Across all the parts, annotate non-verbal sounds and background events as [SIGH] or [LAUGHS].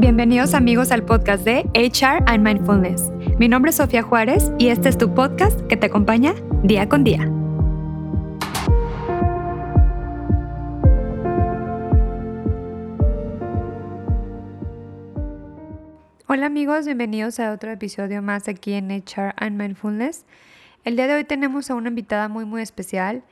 Bienvenidos amigos al podcast de HR and Mindfulness. Mi nombre es Sofía Juárez y este es tu podcast que te acompaña día con día. Hola amigos, bienvenidos a otro episodio más aquí en HR and Mindfulness. El día de hoy tenemos a una invitada muy muy especial.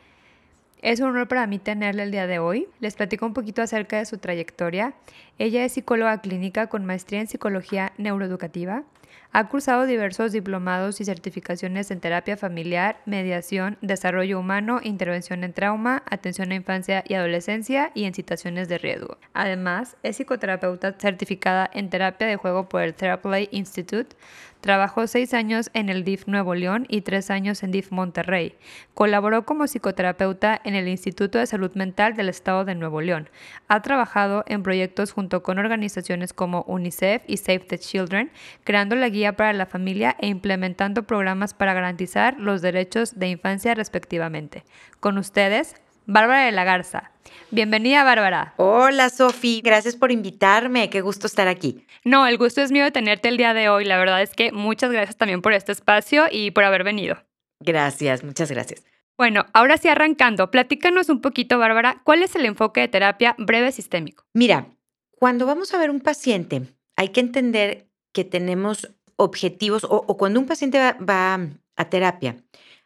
Es un honor para mí tenerla el día de hoy. Les platico un poquito acerca de su trayectoria. Ella es psicóloga clínica con maestría en psicología neuroeducativa. Ha cursado diversos diplomados y certificaciones en terapia familiar, mediación, desarrollo humano, intervención en trauma, atención a infancia y adolescencia y en situaciones de riesgo. Además, es psicoterapeuta certificada en terapia de juego por el Therapy Institute, Trabajó seis años en el DIF Nuevo León y tres años en DIF Monterrey. Colaboró como psicoterapeuta en el Instituto de Salud Mental del Estado de Nuevo León. Ha trabajado en proyectos junto con organizaciones como UNICEF y Save the Children, creando la guía para la familia e implementando programas para garantizar los derechos de infancia respectivamente. Con ustedes, Bárbara de la Garza. Bienvenida, Bárbara. Hola, Sofi. Gracias por invitarme. Qué gusto estar aquí. No, el gusto es mío de tenerte el día de hoy. La verdad es que muchas gracias también por este espacio y por haber venido. Gracias, muchas gracias. Bueno, ahora sí arrancando, platícanos un poquito, Bárbara, ¿cuál es el enfoque de terapia breve sistémico? Mira, cuando vamos a ver un paciente, hay que entender que tenemos objetivos o, cuando un paciente va a terapia,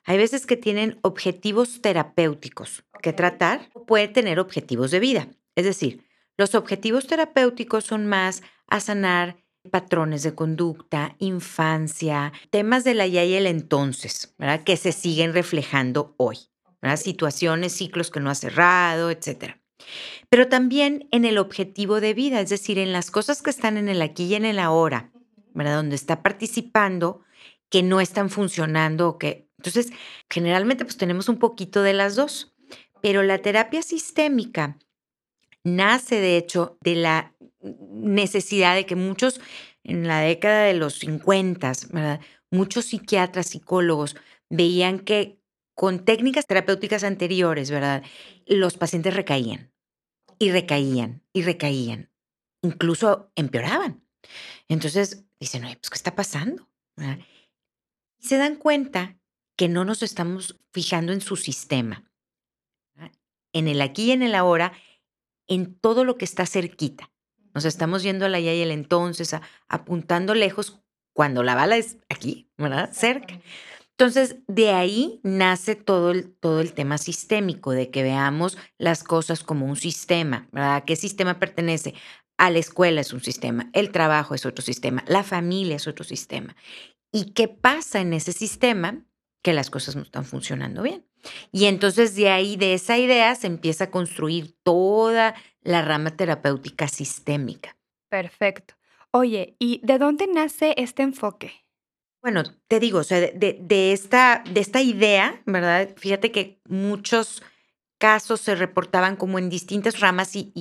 hay veces que tienen objetivos terapéuticos que tratar, puede tener objetivos de vida. Es decir, los objetivos terapéuticos son más a sanar patrones de conducta, infancia, temas de la ya y el entonces, ¿verdad? Que se siguen reflejando hoy, ¿verdad? Situaciones, ciclos que no ha cerrado, etc. Pero también en el objetivo de vida, es decir, en las cosas que están en el aquí y en el ahora, ¿verdad? Donde está participando, que no están funcionando o que entonces, generalmente pues tenemos un poquito de las dos, pero la terapia sistémica nace de hecho de la necesidad de que muchos en la década de los 50, muchos psiquiatras, psicólogos veían que con técnicas terapéuticas anteriores, ¿verdad? Los pacientes recaían y recaían y recaían, incluso empeoraban. Entonces dicen, oye, pues, ¿qué está pasando? Se dan cuenta que no nos estamos fijando en su sistema, en el aquí y en el ahora, en todo lo que está cerquita. Nos estamos yendo a la ya y el entonces, apuntando lejos cuando la bala es aquí, ¿verdad? Cerca. Entonces, de ahí nace todo el, todo el tema sistémico, de que veamos las cosas como un sistema, ¿verdad? ¿A qué sistema pertenece? A la escuela es un sistema, el trabajo es otro sistema, la familia es otro sistema. ¿Y qué pasa en ese sistema? Que las cosas no están funcionando bien. Y entonces de ahí, de esa idea, se empieza a construir toda la rama terapéutica sistémica. Perfecto. Oye, ¿y de dónde nace este enfoque? Bueno, te digo, o sea, de, esta, de esta idea, ¿verdad? Fíjate que muchos casos se reportaban como en distintas ramas y,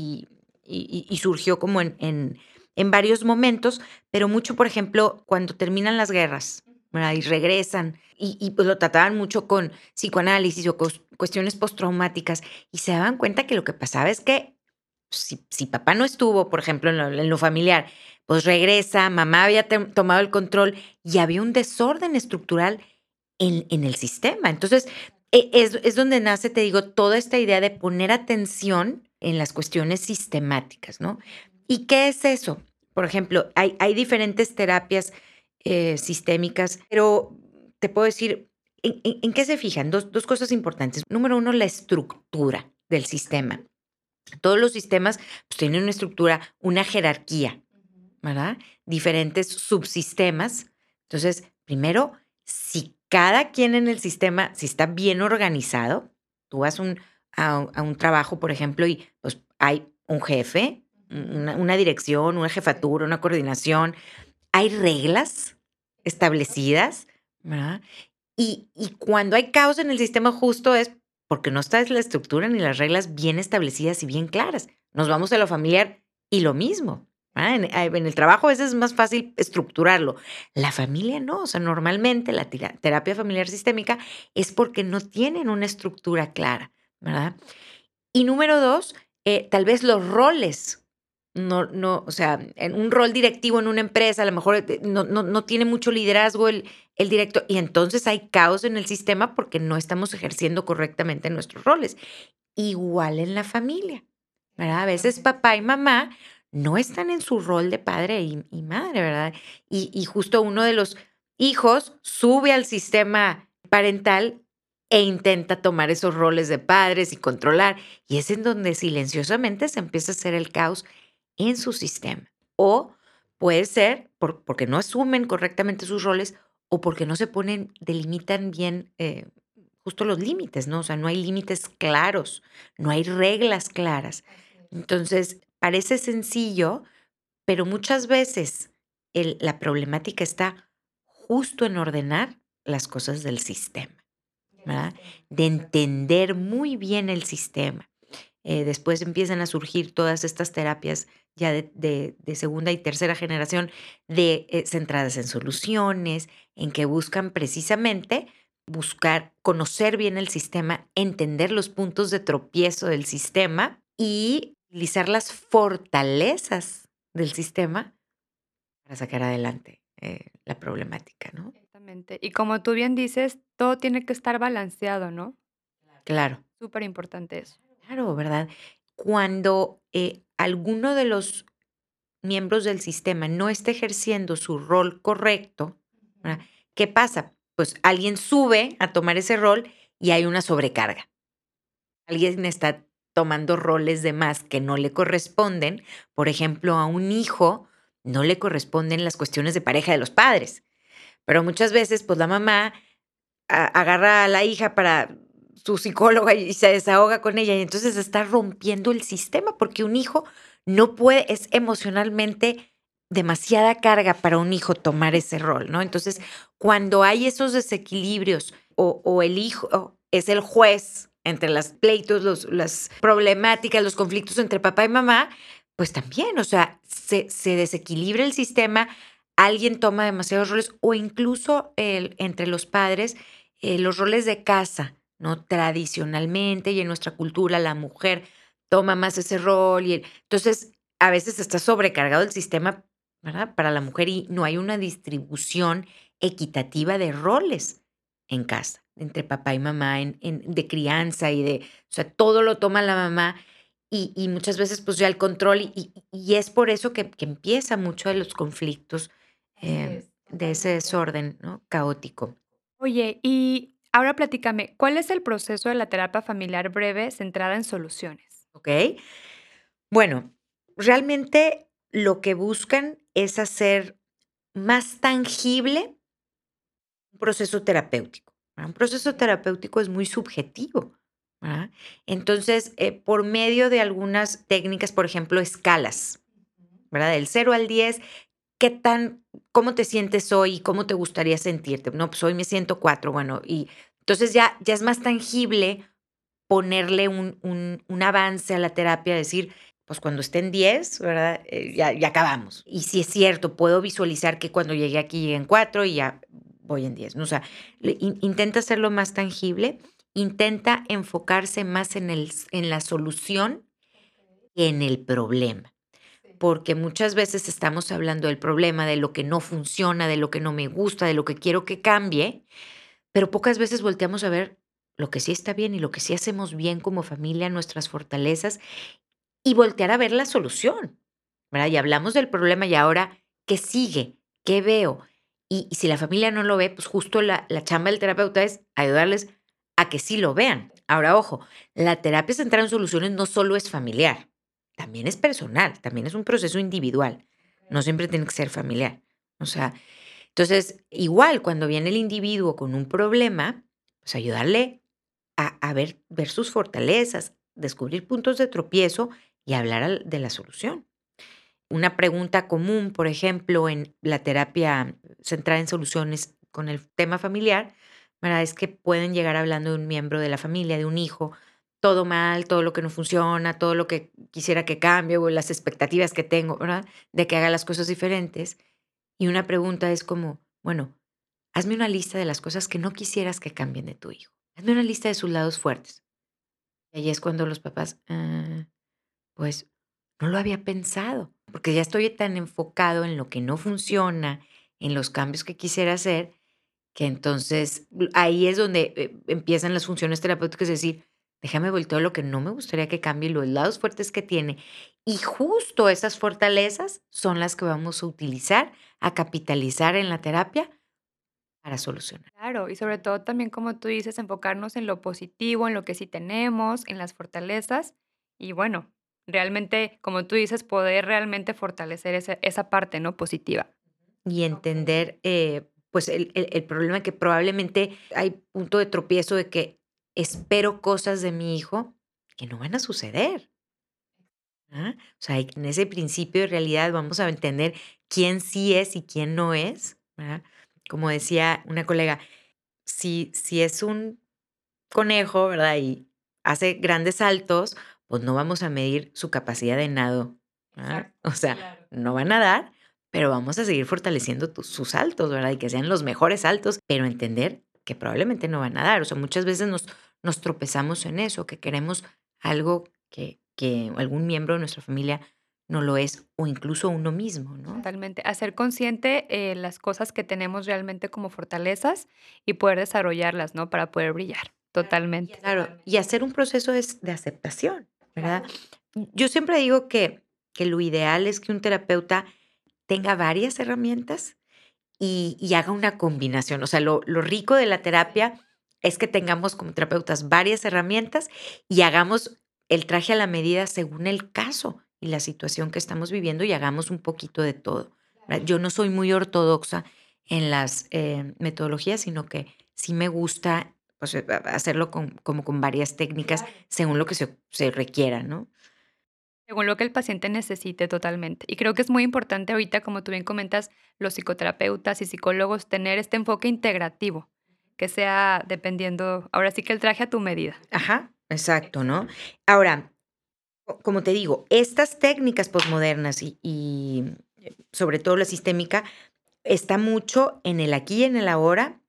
y, surgió como en, en, en varios momentos, pero mucho, por ejemplo, cuando terminan las guerras, y regresan. Y, pues lo trataban mucho con psicoanálisis o cuestiones postraumáticas y se daban cuenta que lo que pasaba es que si, si papá no estuvo, por ejemplo, en lo, familiar, pues regresa, mamá había tomado el control y había un desorden estructural en, en el sistema. Entonces, e, es, es, donde nace, te digo, toda esta idea de poner atención en las cuestiones sistemáticas, ¿no? ¿Y qué es eso? Por ejemplo, hay, hay diferentes terapias eh, sistémicas, pero te puedo decir, ¿en, qué se fijan? Dos, dos cosas importantes. Número uno, la estructura del sistema. Todos los sistemas pues, tienen una estructura, una jerarquía, ¿verdad? Diferentes subsistemas. Entonces, primero, si cada quien en el sistema, si está bien organizado, tú vas un, a, un trabajo, por ejemplo, y pues hay un jefe, una, una, dirección, una jefatura, una coordinación, hay reglas establecidas, ¿verdad? Y, cuando hay caos en el sistema justo es porque no está la estructura ni las reglas bien establecidas y bien claras. Nos vamos a lo familiar y lo mismo. En, en, el trabajo a veces es más fácil estructurarlo. La familia no. O sea, normalmente la terapia familiar sistémica es porque no tienen una estructura clara, ¿verdad? Y número dos, eh, tal vez los roles no, no, o sea, en un rol directivo en una empresa, a lo mejor eh, no, no, no tiene mucho liderazgo el, el director, y entonces hay caos en el sistema porque no estamos ejerciendo correctamente nuestros roles. Igual en la familia, ¿verdad? A veces papá y mamá no están en su rol de padre y, y madre, ¿verdad? Y, y justo uno de los hijos sube al sistema parental e intenta tomar esos roles de padres y controlar. Y es en donde silenciosamente se empieza a hacer el caos en su sistema. O puede ser por, porque no asumen correctamente sus roles o porque no se ponen, delimitan bien eh, justo los límites, ¿no? O sea, no hay límites claros, no hay reglas claras. Entonces, parece sencillo, pero muchas veces el, la problemática está justo en ordenar las cosas del sistema. De entender muy bien el sistema. Eh, después empiezan a surgir todas estas terapias ya de, segunda y tercera generación de, eh, centradas en soluciones, en que buscan precisamente buscar conocer bien el sistema, entender los puntos de tropiezo del sistema y utilizar las fortalezas del sistema para sacar adelante eh, la problemática, ¿no? Y como tú bien dices, todo tiene que estar balanceado, ¿no? Claro. Súper importante eso. Claro, ¿verdad? Cuando eh, alguno de los miembros del sistema no esté ejerciendo su rol correcto, ¿qué pasa? Pues alguien sube a tomar ese rol y hay una sobrecarga. Alguien está tomando roles de más que no le corresponden. Por ejemplo, a un hijo no le corresponden las cuestiones de pareja de los padres. Pero muchas veces, pues la mamá agarra a la hija para su psicóloga y se desahoga con ella y entonces está rompiendo el sistema porque un hijo no puede, es emocionalmente demasiada carga para un hijo tomar ese rol, ¿no? Entonces, cuando hay esos desequilibrios o, el hijo es el juez entre las pleitos, los, las problemáticas, los conflictos entre papá y mamá, pues también, o sea, se, se desequilibra el sistema, alguien toma demasiados roles o incluso entre los padres eh, los roles de casa, ¿no? Tradicionalmente y en nuestra cultura la mujer toma más ese rol y entonces a veces está sobrecargado el sistema ¿verdad? para la mujer y no hay una distribución equitativa de roles en casa, entre papá y mamá, en, de crianza y de, o sea, todo lo toma la mamá y, muchas veces pues ya el control y, y es por eso que, que empieza mucho de los conflictos Em, de ese desorden ¿no? caótico. Oye, y ahora platícame, ¿cuál es el proceso de la terapia familiar breve centrada en soluciones? Ok. Bueno, realmente lo que buscan es hacer más tangible un proceso terapéutico. Un proceso terapéutico es muy subjetivo. Entonces, eh, por medio de algunas técnicas, por ejemplo, escalas, ¿verdad? Del 0 al 10, ¿qué tan, cómo te sientes hoy? ¿Cómo te gustaría sentirte? No, pues hoy me siento cuatro, bueno, y entonces ya, ya es más tangible ponerle un, un, avance a la terapia, decir, pues cuando esté en 10, ¿verdad? Eh, ya, ya, acabamos. Y si es cierto, puedo visualizar que cuando llegué aquí llegué en 4 y ya voy en 10. ¿no? O intenta hacerlo más tangible, intenta enfocarse más en, el, en la solución que en el problema porque muchas veces estamos hablando del problema, de lo que no funciona, de lo que no me gusta, de lo que quiero que cambie, pero pocas veces volteamos a ver lo que sí está bien y lo que sí hacemos bien como familia, nuestras fortalezas, y voltear a ver la solución. ¿verdad? Y hablamos del problema y ahora, ¿qué sigue? ¿Qué veo? Y, si la familia no lo ve, pues justo la, la chamba del terapeuta es ayudarles a que sí lo vean. Ahora, ojo, la terapia centrada en soluciones no solo es familiar también es personal, también es un proceso individual, no siempre tiene que ser familiar. O sea, entonces, igual cuando viene el individuo con un problema, pues ayudarle a, ver, ver sus fortalezas, descubrir puntos de tropiezo y hablar de la solución. Una pregunta común, por ejemplo, en la terapia centrada en soluciones con el tema familiar, es que pueden llegar hablando de un miembro de la familia, de un hijo, todo mal, todo lo que no funciona, todo lo que quisiera que cambie o las expectativas que tengo, ¿verdad? De que haga las cosas diferentes. Y una pregunta es como, bueno, hazme una lista de las cosas que no quisieras que cambien de tu hijo. Hazme una lista de sus lados fuertes. Y ahí es cuando los papás, ah, pues, no lo había pensado, porque ya estoy tan enfocado en lo que no funciona, en los cambios que quisiera hacer, que entonces ahí es donde eh, empiezan las funciones terapéuticas, es decir, déjame voltear lo que no me gustaría que cambie, los lados fuertes que tiene. Y justo esas fortalezas son las que vamos a utilizar, a capitalizar en la terapia para solucionar. Claro, y sobre todo también, como tú dices, enfocarnos en lo positivo, en lo que sí tenemos, en las fortalezas. Y bueno, realmente, como tú dices, poder realmente fortalecer esa, esa parte no positiva. Y entender, eh, pues, el, el, el problema que probablemente hay punto de tropiezo de que espero cosas de mi hijo que no van a suceder. ¿ah? O sea, en ese principio de realidad vamos a entender quién sí es y quién no es. ¿verdad? Como decía una colega, si, si es un conejo, ¿verdad? Y hace grandes saltos, pues no vamos a medir su capacidad de nado. O sea, claro. no va a nadar, pero vamos a seguir fortaleciendo tus, sus saltos, ¿verdad? Y que sean los mejores saltos, pero entender que probablemente no va a nadar. O sea, muchas veces nos, nos tropezamos en eso, que queremos algo que, que algún miembro de nuestra familia no lo es o incluso uno mismo, ¿no? Totalmente. Hacer consciente eh, las cosas que tenemos realmente como fortalezas y poder desarrollarlas, ¿no? Para poder brillar. Totalmente. Claro, y hacer un proceso de, de aceptación, ¿verdad? Claro. Yo siempre digo que, que lo ideal es que un terapeuta tenga varias herramientas y, y haga una combinación. O sea, lo, lo rico de la terapia es que tengamos como terapeutas varias herramientas y hagamos el traje a la medida según el caso y la situación que estamos viviendo y hagamos un poquito de todo. Yo no soy muy ortodoxa en las eh, metodologías, sino que sí me gusta pues, eh, hacerlo con, como con varias técnicas según lo que se, se requiera, ¿no? Según lo que el paciente necesite totalmente. Y creo que es muy importante ahorita, como tú bien comentas, los psicoterapeutas y psicólogos tener este enfoque integrativo, que sea dependiendo, ahora sí que el traje a tu medida. Ajá, exacto, ¿no? Ahora, como te digo, estas técnicas posmodernas y, y, eh, sobre todo la sistémica, está mucho en el aquí y en el ahora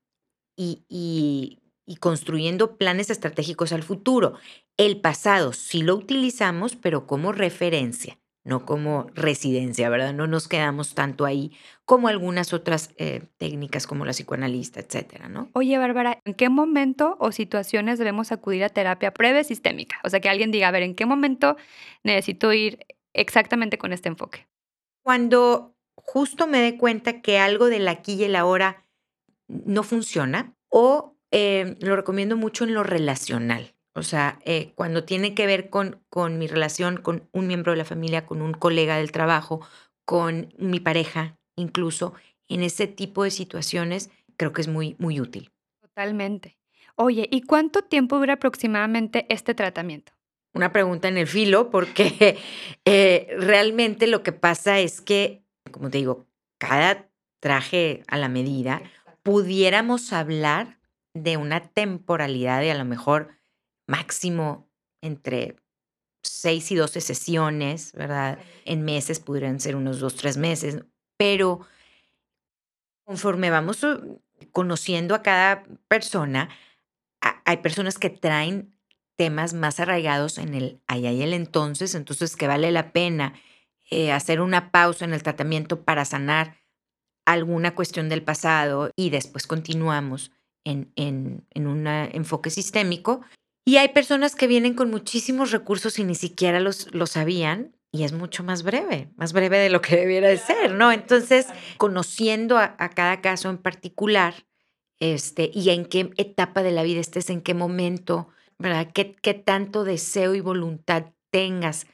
y, y, y, construyendo planes estratégicos al futuro. El pasado sí lo utilizamos, pero como referencia, no como residencia, ¿verdad? No nos quedamos tanto ahí como algunas otras eh, técnicas como la psicoanalista, etcétera, ¿no? Oye, Bárbara, ¿en qué momento o situaciones debemos acudir a terapia breve sistémica? O sea, que alguien diga, a ver, ¿en qué momento necesito ir exactamente con este enfoque? Cuando justo me dé cuenta que algo del aquí y el ahora no funciona o eh, lo recomiendo mucho en lo relacional. O sea, eh, cuando tiene que ver con, con mi relación con un miembro de la familia, con un colega del trabajo, con mi pareja, incluso en ese tipo de situaciones, creo que es muy, muy útil. Totalmente. Oye, ¿y cuánto tiempo dura aproximadamente este tratamiento? Una pregunta en el filo, porque [LAUGHS] eh, realmente lo que pasa es que, como te digo, cada traje a la medida, pudiéramos hablar de una temporalidad de a lo mejor máximo entre 6 y 12 sesiones, ¿verdad? En meses pudieran ser unos 2, 3 meses, pero conforme vamos conociendo a cada persona, hay personas que traen temas más arraigados en el allá y el entonces, entonces que vale la pena eh, hacer una pausa en el tratamiento para sanar alguna cuestión del pasado y después continuamos en, en, en un enfoque sistémico y hay personas que vienen con muchísimos recursos y ni siquiera los, los sabían y es mucho más breve, más breve de lo que debiera de ser, ¿no? Entonces, conociendo a, a, cada caso en particular este, y en qué etapa de la vida estés, en qué momento, ¿verdad? ¿Qué, qué tanto deseo y voluntad tengas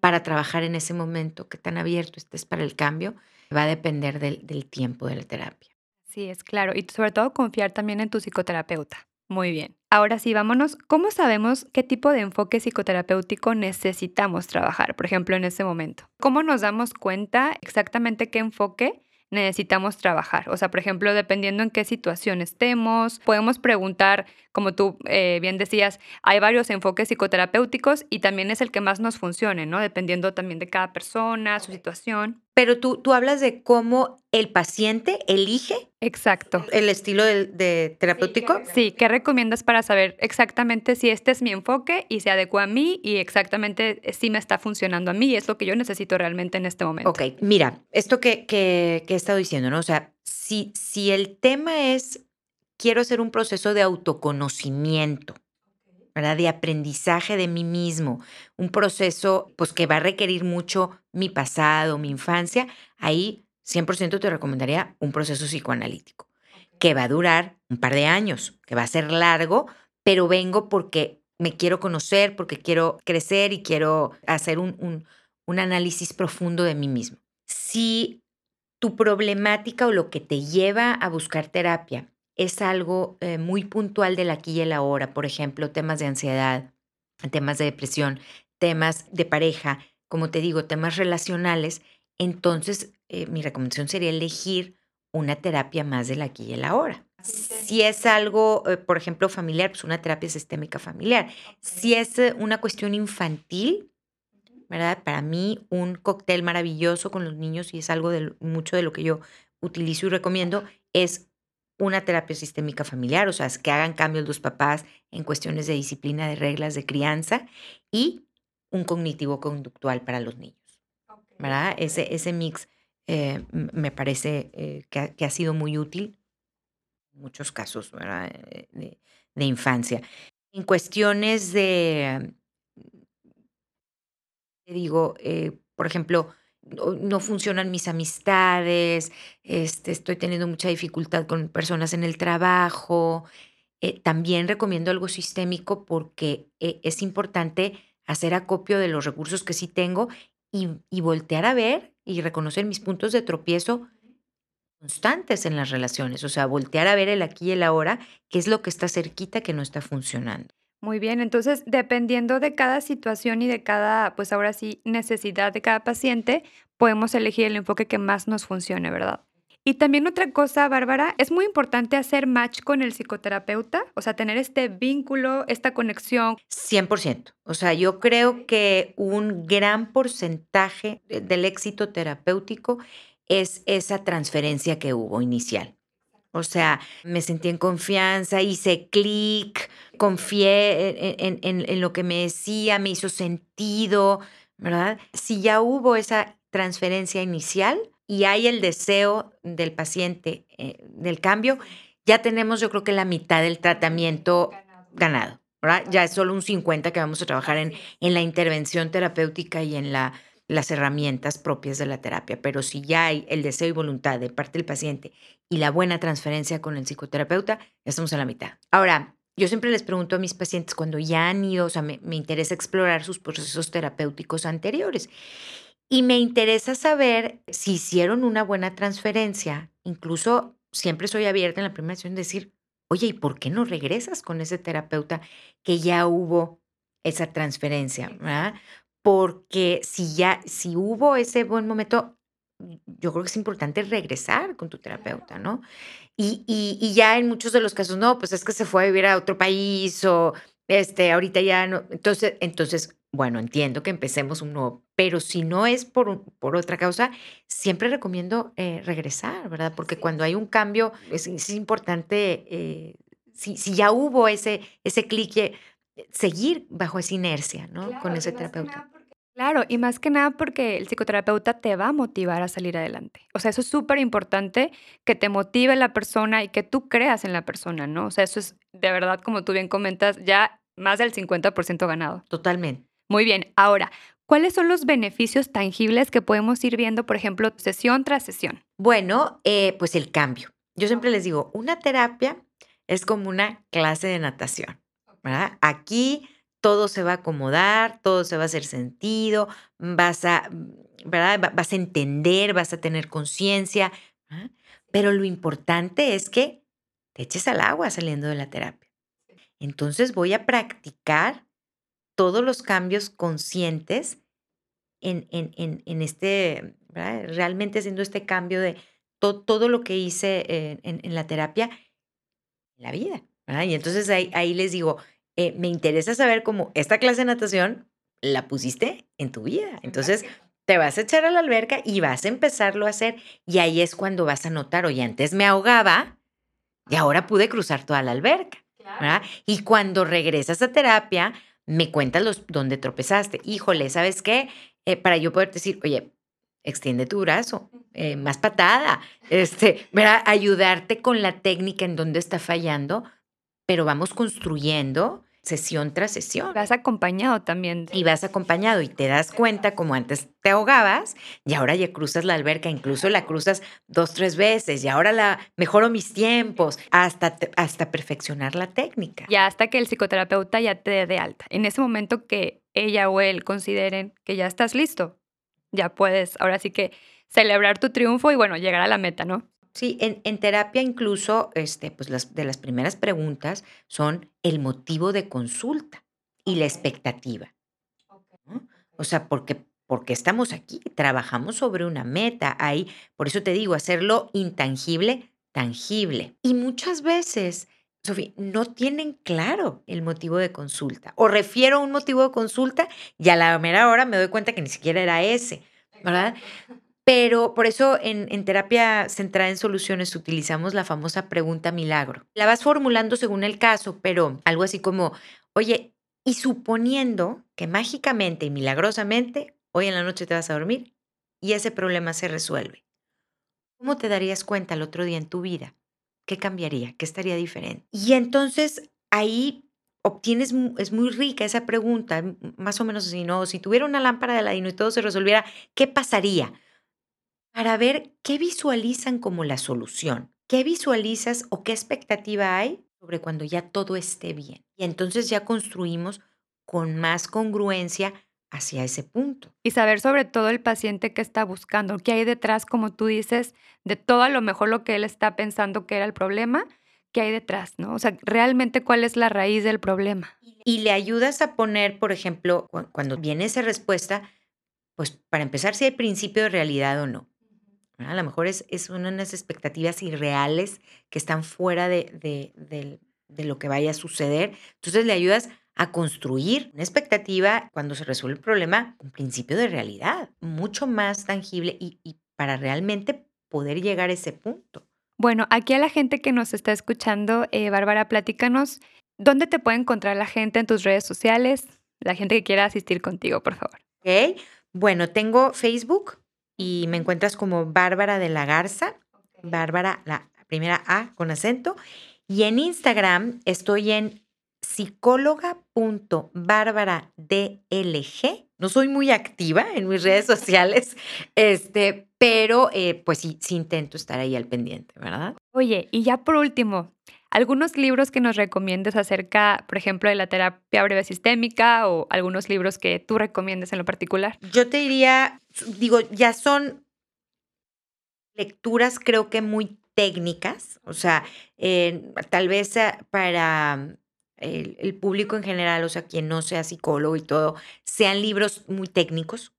para trabajar en ese momento, qué tan abierto estés para el cambio, va a depender del, del tiempo de la terapia. Sí, es claro. Y sobre todo confiar también en tu psicoterapeuta. Muy bien. Ahora sí, vámonos. ¿Cómo sabemos qué tipo de enfoque psicoterapéutico necesitamos trabajar, por ejemplo, en ese momento? ¿Cómo nos damos cuenta exactamente qué enfoque necesitamos trabajar? O sea, por ejemplo, dependiendo en qué situación estemos, podemos preguntar, como tú eh, bien decías, hay varios enfoques psicoterapéuticos y también es el que más nos funcione, ¿no? Dependiendo también de cada persona, su situación. Pero tú, tú hablas de cómo el paciente elige Exacto. el estilo de, de terapéutico. Sí, ¿qué recomiendas para saber exactamente si este es mi enfoque y se adecua a mí y exactamente si me está funcionando a mí y es lo que yo necesito realmente en este momento? Ok, mira, esto que, que, que he estado diciendo, ¿no? O sea, si, si el tema es, quiero hacer un proceso de autoconocimiento, ¿verdad? De aprendizaje de mí mismo, un proceso pues que va a requerir mucho mi pasado, mi infancia, ahí 100% te recomendaría un proceso psicoanalítico, que va a durar un par de años, que va a ser largo, pero vengo porque me quiero conocer, porque quiero crecer y quiero hacer un, un, un análisis profundo de mí mismo. Si tu problemática o lo que te lleva a buscar terapia es algo eh, muy puntual del aquí y el ahora, por ejemplo, temas de ansiedad, temas de depresión, temas de pareja, como te digo, temas relacionales, entonces eh, mi recomendación sería elegir una terapia más del aquí y el ahora. Si es algo, eh, por ejemplo, familiar, pues una terapia sistémica familiar. Si es una cuestión infantil, ¿verdad? Para mí, un cóctel maravilloso con los niños, y es algo de mucho de lo que yo utilizo y recomiendo, es una terapia sistémica familiar, o sea, es que hagan cambios los papás en cuestiones de disciplina, de reglas, de crianza, y un cognitivo conductual para los niños, ¿verdad? Ese, ese mix eh, me parece eh, que, ha, que, ha, sido muy útil en muchos casos, ¿verdad? Eh, de, de infancia. En cuestiones de, digo, eh, por ejemplo, no funcionan mis amistades, este, estoy teniendo mucha dificultad con personas en el trabajo. Eh, también recomiendo algo sistémico porque eh, es importante hacer acopio de los recursos que sí tengo y, y, voltear a ver y reconocer mis puntos de tropiezo constantes en las relaciones. O sea, voltear a ver el aquí y el ahora, qué es lo que está cerquita que no está funcionando. Muy bien, entonces dependiendo de cada situación y de cada, pues ahora sí, necesidad de cada paciente, podemos elegir el enfoque que más nos funcione, ¿verdad? Y también otra cosa, Bárbara, es muy importante hacer match con el psicoterapeuta, o sea, tener este vínculo, esta conexión. 100%. O sea, yo creo que un gran porcentaje del éxito terapéutico es esa transferencia que hubo inicial. O sea, me sentí en confianza, hice clic, confié en, en, en, lo que me decía, me hizo sentido, ¿verdad? Si ya hubo esa transferencia inicial y hay el deseo del paciente eh, del cambio, ya tenemos yo creo que la mitad del tratamiento ganado, ¿verdad? Ya es solo un 50 que vamos a trabajar en, en la intervención terapéutica y en la las herramientas propias de la terapia, pero si ya hay el deseo y voluntad de parte del paciente y la buena transferencia con el psicoterapeuta, ya estamos a la mitad. Ahora, yo siempre les pregunto a mis pacientes cuando ya han ido, o sea, me, me interesa explorar sus procesos terapéuticos anteriores y me interesa saber si hicieron una buena transferencia. Incluso siempre soy abierta en la primera sesión de decir, oye, ¿y por qué no regresas con ese terapeuta que ya hubo esa transferencia? ¿verdad? Porque si ya, si hubo ese buen momento, yo creo que es importante regresar con tu terapeuta, ¿no? Y, y, y, ya en muchos de los casos, no, pues es que se fue a vivir a otro país o este, ahorita ya no. Entonces, entonces, bueno, entiendo que empecemos un nuevo, pero si no es por, por otra causa, siempre recomiendo eh, regresar, ¿verdad? Porque cuando hay un cambio, es, es importante, eh, si, si, ya hubo ese, ese clic, seguir bajo esa inercia, ¿no? Claro, Con ese terapeuta. Claro, y más que nada porque el psicoterapeuta te va a motivar a salir adelante. O sea, eso es súper importante, que te motive la persona y que tú creas en la persona, ¿no? O sea, eso es de verdad, como tú bien comentas, ya más del 50% ganado. Totalmente. Muy bien, ahora, ¿cuáles son los beneficios tangibles que podemos ir viendo, por ejemplo, sesión tras sesión? Bueno, eh, pues el cambio. Yo siempre les digo, una terapia es como una clase de natación. ¿verdad? Aquí todo se va a acomodar, todo se va a hacer sentido, vas a, ¿verdad? Vas a entender, vas a tener conciencia, pero lo importante es que te eches al agua saliendo de la terapia. Entonces voy a practicar todos los cambios conscientes en, en, en, en este, ¿verdad? realmente haciendo este cambio de to, todo lo que hice en, en la terapia, en la vida. ¿verdad? Y entonces ahí, ahí les digo, eh, me interesa saber cómo esta clase de natación la pusiste en tu vida. Entonces, te vas a echar a la alberca y vas a empezarlo a hacer. Y ahí es cuando vas a notar, oye, antes me ahogaba y ahora pude cruzar toda la alberca. Y cuando regresas a terapia, me cuentas los, dónde tropezaste. Híjole, ¿sabes qué? Eh, para yo poder decir, oye, extiende tu brazo, eh, [LAUGHS] más patada, este, ¿verdad? ayudarte con la técnica en donde está fallando, pero vamos construyendo sesión tras sesión. Vas acompañado también. Y vas acompañado y te das cuenta como antes te ahogabas y ahora ya cruzas la alberca, incluso la cruzas dos, tres veces y ahora la mejoro mis tiempos hasta, hasta perfeccionar la técnica. Ya hasta que el psicoterapeuta ya te dé de alta. En ese momento que ella o él consideren que ya estás listo, ya puedes ahora sí que celebrar tu triunfo y bueno, llegar a la meta, ¿no? Sí, en, terapia incluso, este, pues las, de las primeras preguntas son el motivo de consulta y la expectativa. O sea, porque, porque estamos aquí, trabajamos sobre una meta ahí, por eso te digo, hacerlo intangible, tangible. Y muchas veces, Sofía, no tienen claro el motivo de consulta. O refiero a un motivo de consulta y a la mera hora me doy cuenta que ni siquiera era ese, ¿verdad? [LAUGHS] Pero por eso en, terapia centrada en soluciones utilizamos la famosa pregunta milagro. La vas formulando según el caso, pero algo así como, oye, y suponiendo que mágicamente y milagrosamente hoy en la noche te vas a dormir y ese problema se resuelve, ¿cómo te darías cuenta el otro día en tu vida? ¿Qué cambiaría? ¿Qué estaría diferente? Y entonces ahí obtienes, es muy rica esa pregunta, más o menos así, ¿no? Si tuviera una lámpara de ladino y todo se resolviera, ¿qué pasaría? Para ver qué visualizan como la solución, qué visualizas o qué expectativa hay sobre cuando ya todo esté bien. Y entonces ya construimos con más congruencia hacia ese punto. Y saber sobre todo el paciente que está buscando, qué hay detrás, como tú dices, de todo a lo mejor lo que él está pensando que era el problema, qué hay detrás, ¿no? O sea, realmente cuál es la raíz del problema. Y le ayudas a poner, por ejemplo, cuando viene esa respuesta, pues para empezar, si hay principio de realidad o no. A lo mejor es, es unas expectativas irreales que están fuera de, de, lo que vaya a suceder. Entonces le ayudas a construir una expectativa cuando se resuelve el problema, un principio de realidad, mucho más tangible y, para realmente poder llegar a ese punto. Bueno, aquí a la gente que nos está escuchando, eh, Bárbara, platícanos, ¿dónde te puede encontrar la gente en tus redes sociales? La gente que quiera asistir contigo, por favor. Ok, bueno, tengo Facebook, y me encuentras como Bárbara de la Garza, Bárbara, la primera A con acento. Y en Instagram estoy en psicóloga.bárbara.dlg. No soy muy activa en mis redes [LAUGHS] sociales, este, pero eh, pues sí, sí intento estar ahí al pendiente, ¿verdad? Oye, y ya por último, algunos libros que nos recomiendes acerca, por ejemplo, de la terapia breve sistémica o algunos libros que tú recomiendes en lo particular. Yo te diría, digo, ya son lecturas creo que muy técnicas, o sea, tal vez eh, para el, público en general, o sea, quien no sea psicólogo y todo, sean libros muy técnicos,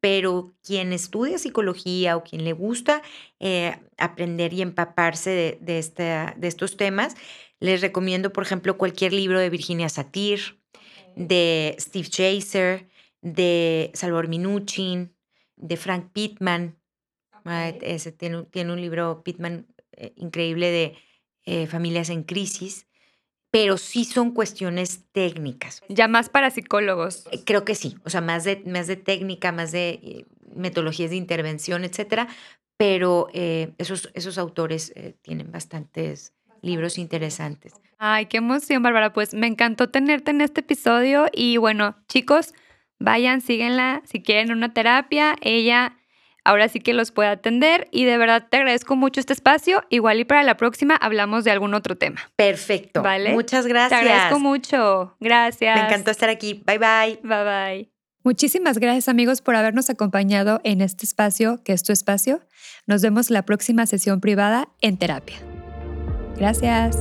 pero quien estudia psicología o quien le gusta eh, aprender y empaparse de, de, de, estos temas, les recomiendo, por ejemplo, cualquier libro de Virginia Satir, de Steve Chaser, de Salvador Minuchin, de Frank Pittman. Ese tiene, tiene, un libro, Pittman, eh, increíble de eh, Familias en Crisis pero sí son cuestiones técnicas. Ya más para psicólogos. Eh, creo que sí, o sea, más de, más de técnica, más de eh, metodologías de intervención, etcétera, pero eh, esos, esos autores tienen bastantes libros interesantes. Ay, qué emoción, Bárbara. Pues me encantó tenerte en este episodio y bueno, chicos, vayan, síguenla si quieren una terapia. Ella ahora sí que los puede atender y de verdad te agradezco mucho este espacio. Igual y para la próxima hablamos de algún otro tema. Perfecto. Vale. Muchas gracias. Te agradezco mucho. Gracias. Me encantó estar aquí. Bye bye. Bye bye. Muchísimas gracias amigos por habernos acompañado en este espacio que es tu espacio. Nos vemos la próxima sesión privada en terapia. Gracias.